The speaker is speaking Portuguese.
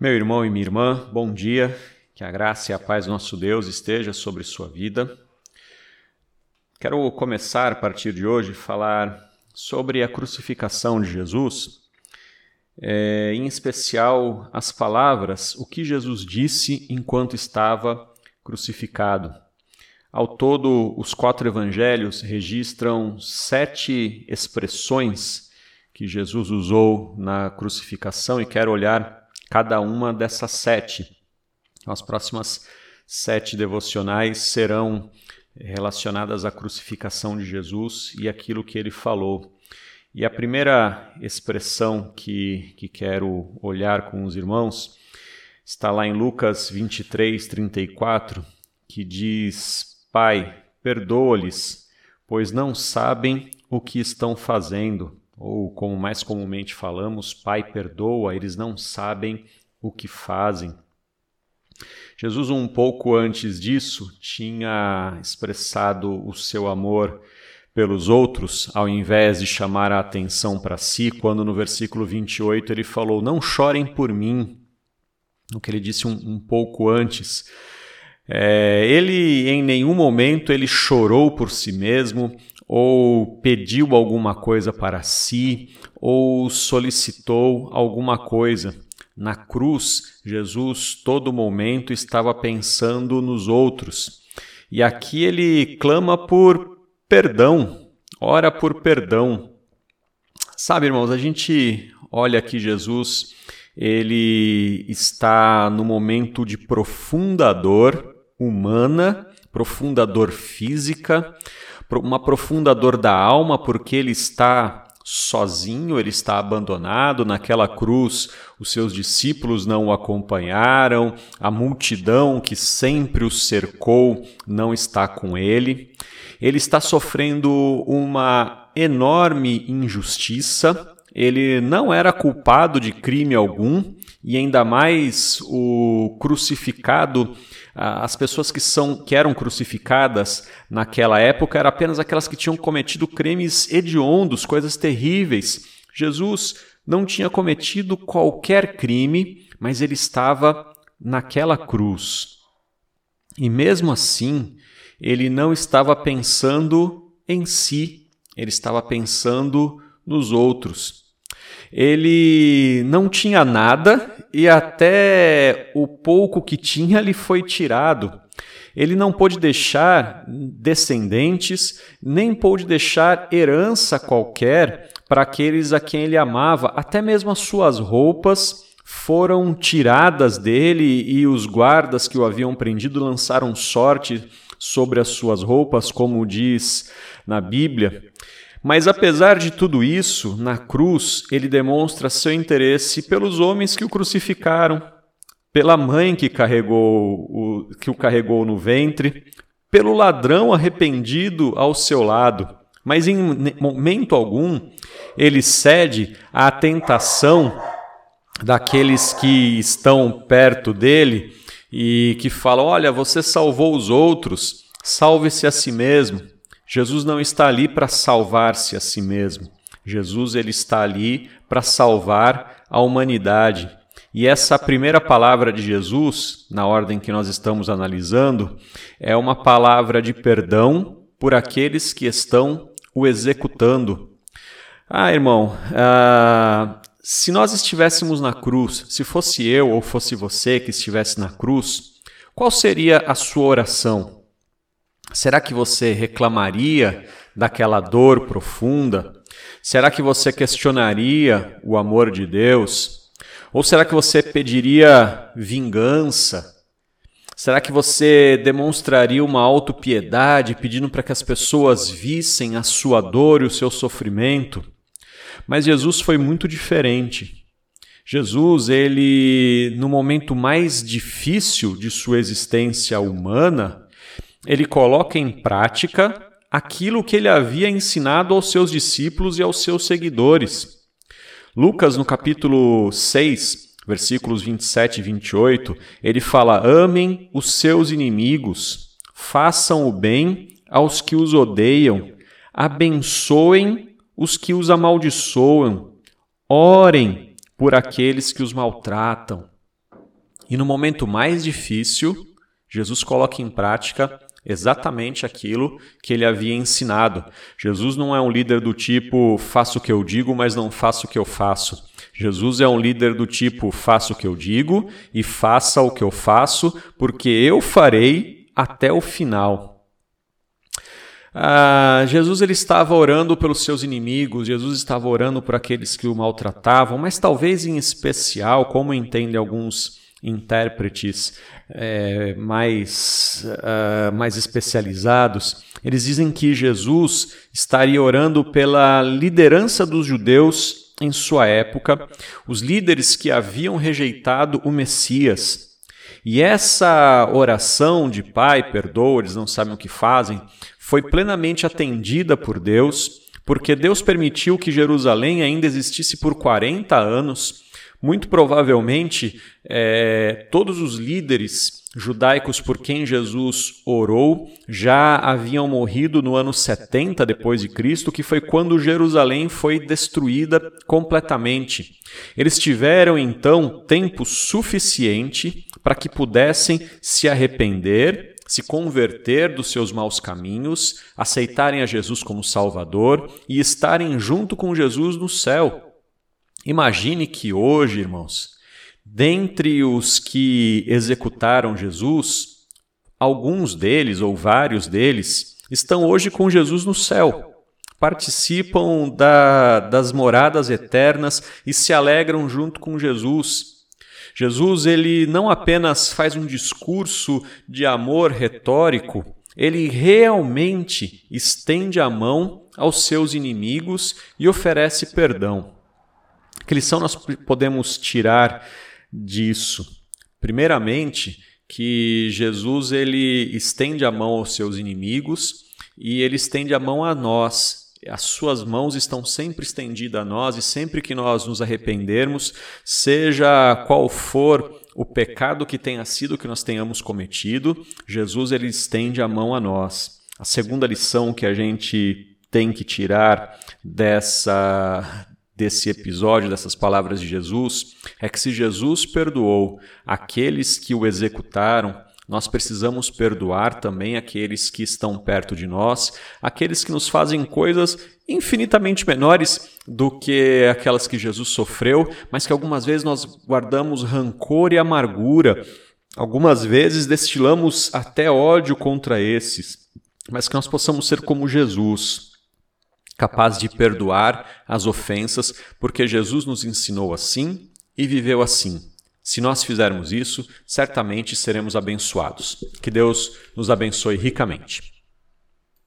Meu irmão e minha irmã, bom dia. Que a graça e a paz do nosso Deus esteja sobre sua vida. Quero começar a partir de hoje falar sobre a crucificação de Jesus, é, em especial as palavras, o que Jesus disse enquanto estava crucificado. Ao todo, os quatro evangelhos registram sete expressões que Jesus usou na crucificação e quero olhar cada uma dessas sete. As próximas sete devocionais serão relacionadas à crucificação de Jesus e aquilo que ele falou. E a primeira expressão que, que quero olhar com os irmãos está lá em Lucas 23, 34, que diz: Pai, perdoa-lhes, pois não sabem o que estão fazendo ou como mais comumente falamos, Pai, perdoa, eles não sabem o que fazem. Jesus, um pouco antes disso, tinha expressado o seu amor pelos outros, ao invés de chamar a atenção para si, quando no versículo 28 ele falou: Não chorem por mim. O que ele disse um, um pouco antes. É, ele em nenhum momento ele chorou por si mesmo, ou pediu alguma coisa para si, ou solicitou alguma coisa. Na cruz, Jesus todo momento estava pensando nos outros. E aqui ele clama por perdão, ora por perdão. Sabe, irmãos, a gente olha aqui Jesus, ele está no momento de profunda dor humana, profunda dor física, uma profunda dor da alma, porque ele está sozinho, ele está abandonado naquela cruz. Os seus discípulos não o acompanharam, a multidão que sempre o cercou não está com ele. Ele está sofrendo uma enorme injustiça. Ele não era culpado de crime algum e ainda mais o crucificado as pessoas que, são, que eram crucificadas naquela época eram apenas aquelas que tinham cometido crimes hediondos, coisas terríveis. Jesus não tinha cometido qualquer crime, mas ele estava naquela cruz. E mesmo assim, ele não estava pensando em si, ele estava pensando nos outros. Ele não tinha nada e até o pouco que tinha lhe foi tirado. Ele não pôde deixar descendentes, nem pôde deixar herança qualquer para aqueles a quem ele amava, até mesmo as suas roupas foram tiradas dele e os guardas que o haviam prendido lançaram sorte sobre as suas roupas, como diz na Bíblia. Mas apesar de tudo isso, na cruz ele demonstra seu interesse pelos homens que o crucificaram, pela mãe que carregou o, que o carregou no ventre, pelo ladrão arrependido ao seu lado. Mas em momento algum ele cede à tentação daqueles que estão perto dele e que falam: Olha, você salvou os outros, salve-se a si mesmo. Jesus não está ali para salvar-se a si mesmo. Jesus ele está ali para salvar a humanidade. E essa primeira palavra de Jesus, na ordem que nós estamos analisando, é uma palavra de perdão por aqueles que estão o executando. Ah, irmão, ah, se nós estivéssemos na cruz, se fosse eu ou fosse você que estivesse na cruz, qual seria a sua oração? Será que você reclamaria daquela dor profunda? Será que você questionaria o amor de Deus? Ou será que você pediria vingança? Será que você demonstraria uma autopiedade pedindo para que as pessoas vissem a sua dor e o seu sofrimento? Mas Jesus foi muito diferente. Jesus, ele no momento mais difícil de sua existência humana, ele coloca em prática aquilo que ele havia ensinado aos seus discípulos e aos seus seguidores. Lucas, no capítulo 6, versículos 27 e 28, ele fala: Amem os seus inimigos, façam o bem aos que os odeiam, abençoem os que os amaldiçoam, orem por aqueles que os maltratam. E no momento mais difícil, Jesus coloca em prática exatamente aquilo que ele havia ensinado. Jesus não é um líder do tipo faço o que eu digo, mas não faço o que eu faço. Jesus é um líder do tipo faço o que eu digo e faça o que eu faço, porque eu farei até o final. Ah, Jesus ele estava orando pelos seus inimigos, Jesus estava orando por aqueles que o maltratavam, mas talvez em especial, como entendem alguns intérpretes é, mais, uh, mais especializados, eles dizem que Jesus estaria orando pela liderança dos judeus em sua época, os líderes que haviam rejeitado o Messias. E essa oração de Pai, perdoa, eles não sabem o que fazem, foi plenamente atendida por Deus, porque Deus permitiu que Jerusalém ainda existisse por 40 anos muito provavelmente, é, todos os líderes judaicos por quem Jesus orou já haviam morrido no ano 70 depois de Cristo, que foi quando Jerusalém foi destruída completamente. Eles tiveram então tempo suficiente para que pudessem se arrepender, se converter dos seus maus caminhos, aceitarem a Jesus como Salvador e estarem junto com Jesus no céu. Imagine que hoje, irmãos, dentre os que executaram Jesus, alguns deles ou vários deles estão hoje com Jesus no céu. Participam da, das moradas eternas e se alegram junto com Jesus. Jesus ele não apenas faz um discurso de amor retórico, ele realmente estende a mão aos seus inimigos e oferece perdão. Que lição nós podemos tirar disso? Primeiramente, que Jesus ele estende a mão aos seus inimigos e ele estende a mão a nós. As suas mãos estão sempre estendidas a nós e sempre que nós nos arrependermos, seja qual for o pecado que tenha sido que nós tenhamos cometido, Jesus ele estende a mão a nós. A segunda lição que a gente tem que tirar dessa desse episódio, dessas palavras de Jesus, é que se Jesus perdoou aqueles que o executaram, nós precisamos perdoar também aqueles que estão perto de nós, aqueles que nos fazem coisas infinitamente menores do que aquelas que Jesus sofreu, mas que algumas vezes nós guardamos rancor e amargura, algumas vezes destilamos até ódio contra esses, mas que nós possamos ser como Jesus capaz de perdoar as ofensas, porque Jesus nos ensinou assim e viveu assim. Se nós fizermos isso, certamente seremos abençoados. Que Deus nos abençoe ricamente.